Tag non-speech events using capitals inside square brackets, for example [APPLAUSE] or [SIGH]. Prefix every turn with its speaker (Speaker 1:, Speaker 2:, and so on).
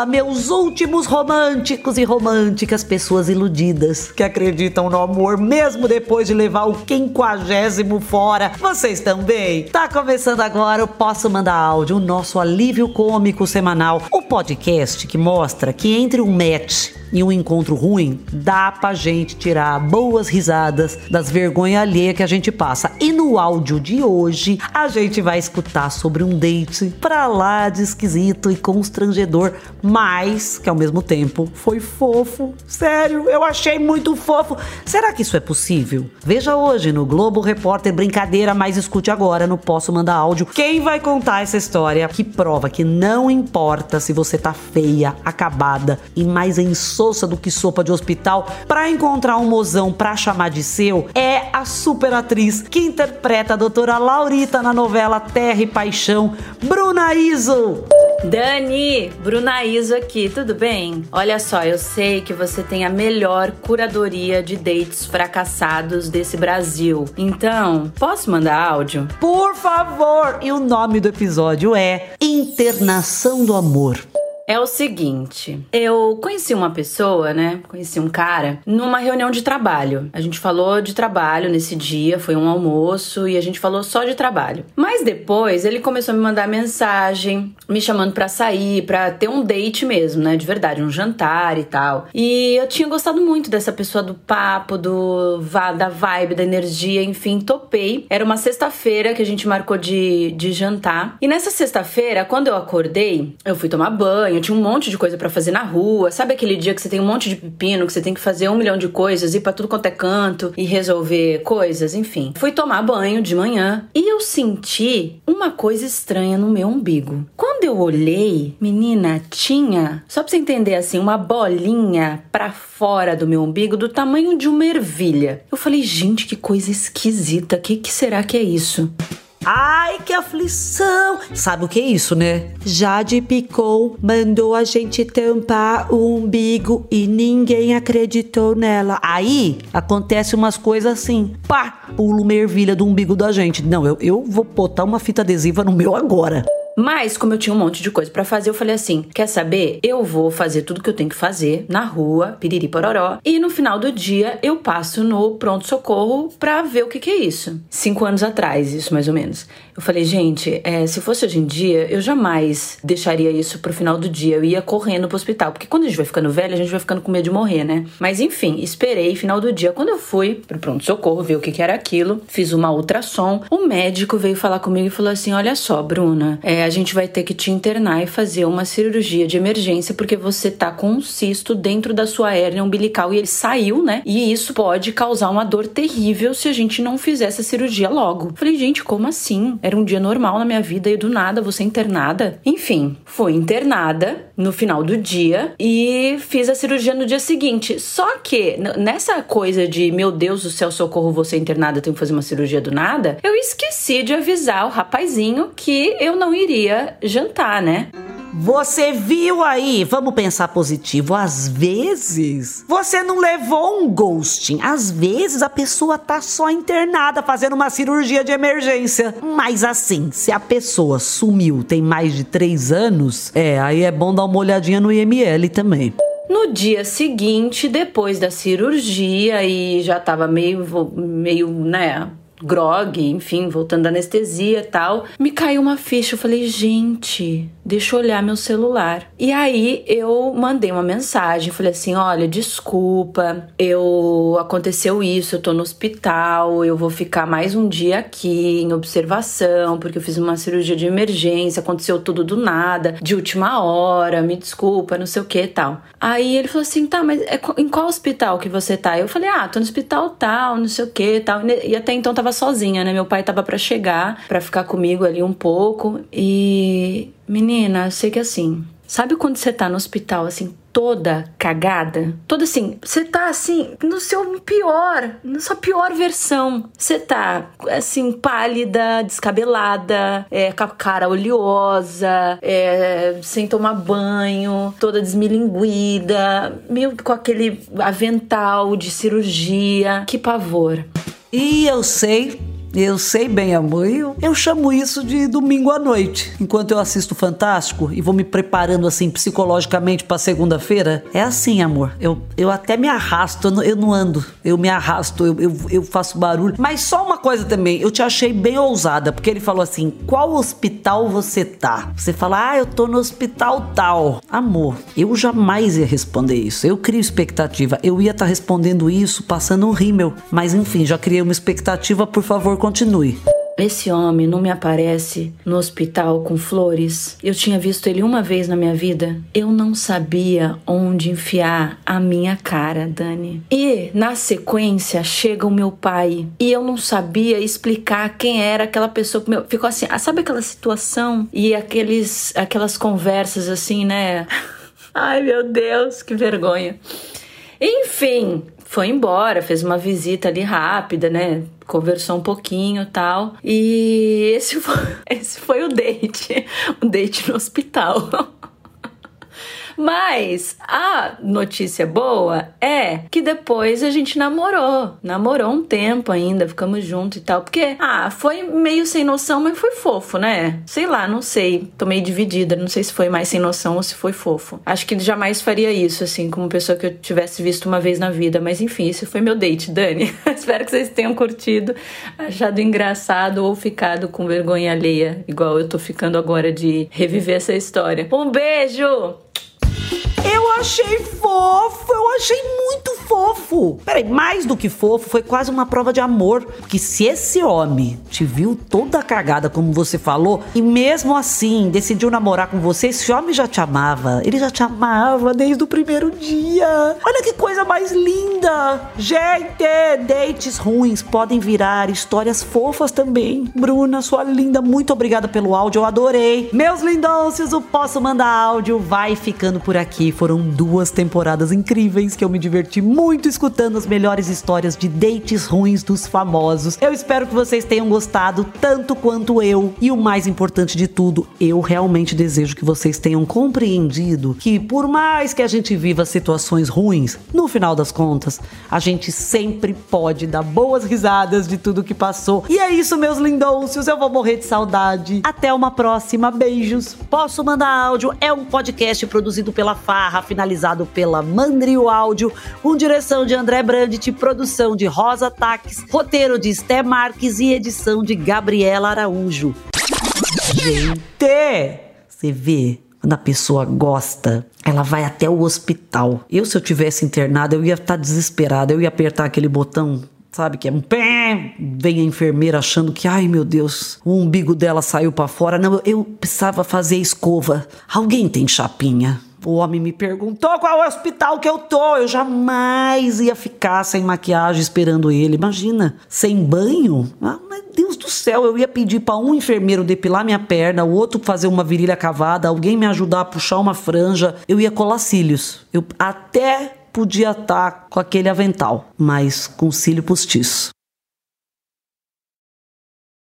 Speaker 1: Fala, meus últimos românticos e românticas, pessoas iludidas que acreditam no amor mesmo depois de levar o quinquagésimo fora. Vocês bem? Tá começando agora o Posso Mandar Áudio, o nosso alívio cômico semanal, o podcast que mostra que entre um match e um encontro ruim, dá pra gente tirar boas risadas das vergonhas alheias que a gente passa. E no áudio de hoje, a gente vai escutar sobre um date pra lá de esquisito e constrangedor, mas que ao mesmo tempo foi fofo. Sério, eu achei muito fofo. Será que isso é possível? Veja hoje no Globo Repórter Brincadeira, mas escute agora no Posso Mandar Áudio. Quem vai contar essa história que prova que não importa se você tá feia, acabada e mais insossa do que sopa de hospital para encontrar um mozão pra chamar de seu é a super atriz que interpreta a doutora Laurita na novela Terra e Paixão, Bruna Iso.
Speaker 2: Dani, Bruna Iso aqui, tudo bem? Olha só, eu sei que você tem a melhor curadoria de dates fracassados desse Brasil. Então, posso mandar áudio?
Speaker 1: Por favor! E o nome do episódio é Internação do Amor.
Speaker 2: É o seguinte, eu conheci uma pessoa, né? Conheci um cara numa reunião de trabalho. A gente falou de trabalho nesse dia, foi um almoço e a gente falou só de trabalho. Mas depois ele começou a me mandar mensagem, me chamando para sair, para ter um date mesmo, né? De verdade, um jantar e tal. E eu tinha gostado muito dessa pessoa do papo, do da vibe, da energia, enfim, topei. Era uma sexta-feira que a gente marcou de, de jantar. E nessa sexta-feira, quando eu acordei, eu fui tomar banho, eu tinha um monte de coisa para fazer na rua. Sabe aquele dia que você tem um monte de pepino, que você tem que fazer um milhão de coisas, ir pra tudo quanto é canto e resolver coisas, enfim. Fui tomar banho de manhã e eu senti uma coisa estranha no meu umbigo. Quando eu olhei, menina, tinha, só pra você entender assim, uma bolinha pra fora do meu umbigo do tamanho de uma ervilha. Eu falei, gente, que coisa esquisita, que que será que é isso?
Speaker 1: Ai, que aflição! Sabe o que é isso, né? Jade Picou mandou a gente tampar o umbigo e ninguém acreditou nela. Aí acontece umas coisas assim. Pá! Pulo uma ervilha do umbigo da gente. Não, eu, eu vou botar uma fita adesiva no meu agora.
Speaker 2: Mas, como eu tinha um monte de coisa para fazer, eu falei assim: quer saber? Eu vou fazer tudo que eu tenho que fazer na rua, piriri pororó, e no final do dia eu passo no pronto-socorro pra ver o que, que é isso. Cinco anos atrás, isso mais ou menos. Eu falei, gente, é, se fosse hoje em dia, eu jamais deixaria isso pro final do dia. Eu ia correndo pro hospital. Porque quando a gente vai ficando velho, a gente vai ficando com medo de morrer, né? Mas enfim, esperei final do dia. Quando eu fui pro pronto-socorro ver o que, que era aquilo, fiz uma ultrassom, o médico veio falar comigo e falou assim: olha só, Bruna, é, a gente vai ter que te internar e fazer uma cirurgia de emergência porque você tá com um cisto dentro da sua hérnia umbilical e ele saiu, né? E isso pode causar uma dor terrível se a gente não fizer essa cirurgia logo. Falei, gente, como assim? Era um dia normal na minha vida e do nada você internada? Enfim, fui internada no final do dia e fiz a cirurgia no dia seguinte. Só que nessa coisa de meu Deus do céu, socorro, você internada, tenho que fazer uma cirurgia do nada, eu esqueci de avisar o rapazinho que eu não iria ia jantar, né?
Speaker 1: Você viu aí? Vamos pensar positivo. Às vezes você não levou um ghosting. Às vezes a pessoa tá só internada fazendo uma cirurgia de emergência. Mas assim, se a pessoa sumiu tem mais de três anos, é, aí é bom dar uma olhadinha no IML também.
Speaker 2: No dia seguinte, depois da cirurgia e já tava meio, meio, né, grog, enfim, voltando da anestesia e tal, me caiu uma ficha. Eu falei, gente, deixa eu olhar meu celular. E aí eu mandei uma mensagem, falei assim: olha, desculpa, eu aconteceu isso, eu tô no hospital, eu vou ficar mais um dia aqui em observação, porque eu fiz uma cirurgia de emergência, aconteceu tudo do nada, de última hora, me desculpa, não sei o que tal. Aí ele falou assim: tá, mas é, em qual hospital que você tá? Eu falei: ah, tô no hospital tal, não sei o que tal. E até então tava sozinha, né? Meu pai tava para chegar, para ficar comigo ali um pouco. E menina, eu sei que assim, sabe quando você tá no hospital assim, toda cagada, toda assim, você tá assim, no seu pior, na sua pior versão. Você tá assim, pálida, descabelada, é, com a cara oleosa, é, sem tomar banho, toda desmilinguida, meio com aquele avental de cirurgia. Que pavor.
Speaker 1: E eu sei Eu sei bem, amor. Eu, eu chamo isso de domingo à noite. Enquanto eu assisto Fantástico e vou me preparando assim psicologicamente pra segunda-feira. É assim, amor. Eu, eu até me arrasto, eu não, eu não ando. Eu me arrasto, eu, eu, eu faço barulho. Mas só uma coisa também, eu te achei bem ousada, porque ele falou assim: qual hospital você tá? Você fala, ah, eu tô no hospital tal. Amor, eu jamais ia responder isso. Eu crio expectativa. Eu ia estar tá respondendo isso passando um rímel. Mas enfim, já criei uma expectativa, por favor, continue.
Speaker 2: Esse homem não me aparece no hospital com flores. Eu tinha visto ele uma vez na minha vida. Eu não sabia onde enfiar a minha cara, Dani. E na sequência chega o meu pai e eu não sabia explicar quem era aquela pessoa. Meu, ficou assim, ah, sabe aquela situação e aqueles, aquelas conversas assim, né? [LAUGHS] Ai meu Deus, que vergonha. Enfim, foi embora, fez uma visita ali rápida, né? Conversou um pouquinho tal. E esse [LAUGHS] foi, esse foi o date. O date no hospital. Mas a notícia boa é que depois a gente namorou. Namorou um tempo ainda, ficamos juntos e tal. Porque, ah, foi meio sem noção, mas foi fofo, né? Sei lá, não sei. Tô meio dividida. Não sei se foi mais sem noção ou se foi fofo. Acho que jamais faria isso, assim, como pessoa que eu tivesse visto uma vez na vida. Mas enfim, esse foi meu date, Dani. [LAUGHS] Espero que vocês tenham curtido, achado engraçado ou ficado com vergonha alheia, igual eu tô ficando agora de reviver essa história. Um beijo!
Speaker 1: Achei fofo, eu achei muito fofo. Peraí, mais do que fofo, foi quase uma prova de amor. Que se esse homem te viu toda cagada, como você falou, e mesmo assim decidiu namorar com você, esse homem já te amava. Ele já te amava desde o primeiro dia. Olha que coisa mais linda. Gente, dates ruins podem virar histórias fofas também. Bruna, sua linda, muito obrigada pelo áudio, eu adorei. Meus lindôncios, o Posso Mandar Áudio vai ficando por aqui foram duas temporadas incríveis que eu me diverti muito escutando as melhores histórias de dates ruins dos famosos. Eu espero que vocês tenham gostado tanto quanto eu. E o mais importante de tudo, eu realmente desejo que vocês tenham compreendido que por mais que a gente viva situações ruins, no final das contas, a gente sempre pode dar boas risadas de tudo que passou. E é isso, meus lindôncios. Eu vou morrer de saudade. Até uma próxima. Beijos. Posso mandar áudio? É um podcast produzido pela Fá Barra, finalizado pela Mandrio Áudio, com direção de André Brandt, produção de Rosa Taques, roteiro de Esté Marques e edição de Gabriela Araújo. Gente, você vê quando a pessoa gosta, ela vai até o hospital. Eu, se eu tivesse internado, eu ia estar desesperada, eu ia apertar aquele botão sabe? Que é um pé. Vem a enfermeira achando que, ai meu Deus, o umbigo dela saiu para fora. Não, eu precisava fazer escova. Alguém tem chapinha? O homem me perguntou qual é o hospital que eu tô. Eu jamais ia ficar sem maquiagem esperando ele. Imagina, sem banho? Ah, meu Deus do céu, eu ia pedir para um enfermeiro depilar minha perna, o outro fazer uma virilha cavada, alguém me ajudar a puxar uma franja. Eu ia colar cílios. Eu até podia estar tá com aquele avental, mas com cílio postiço.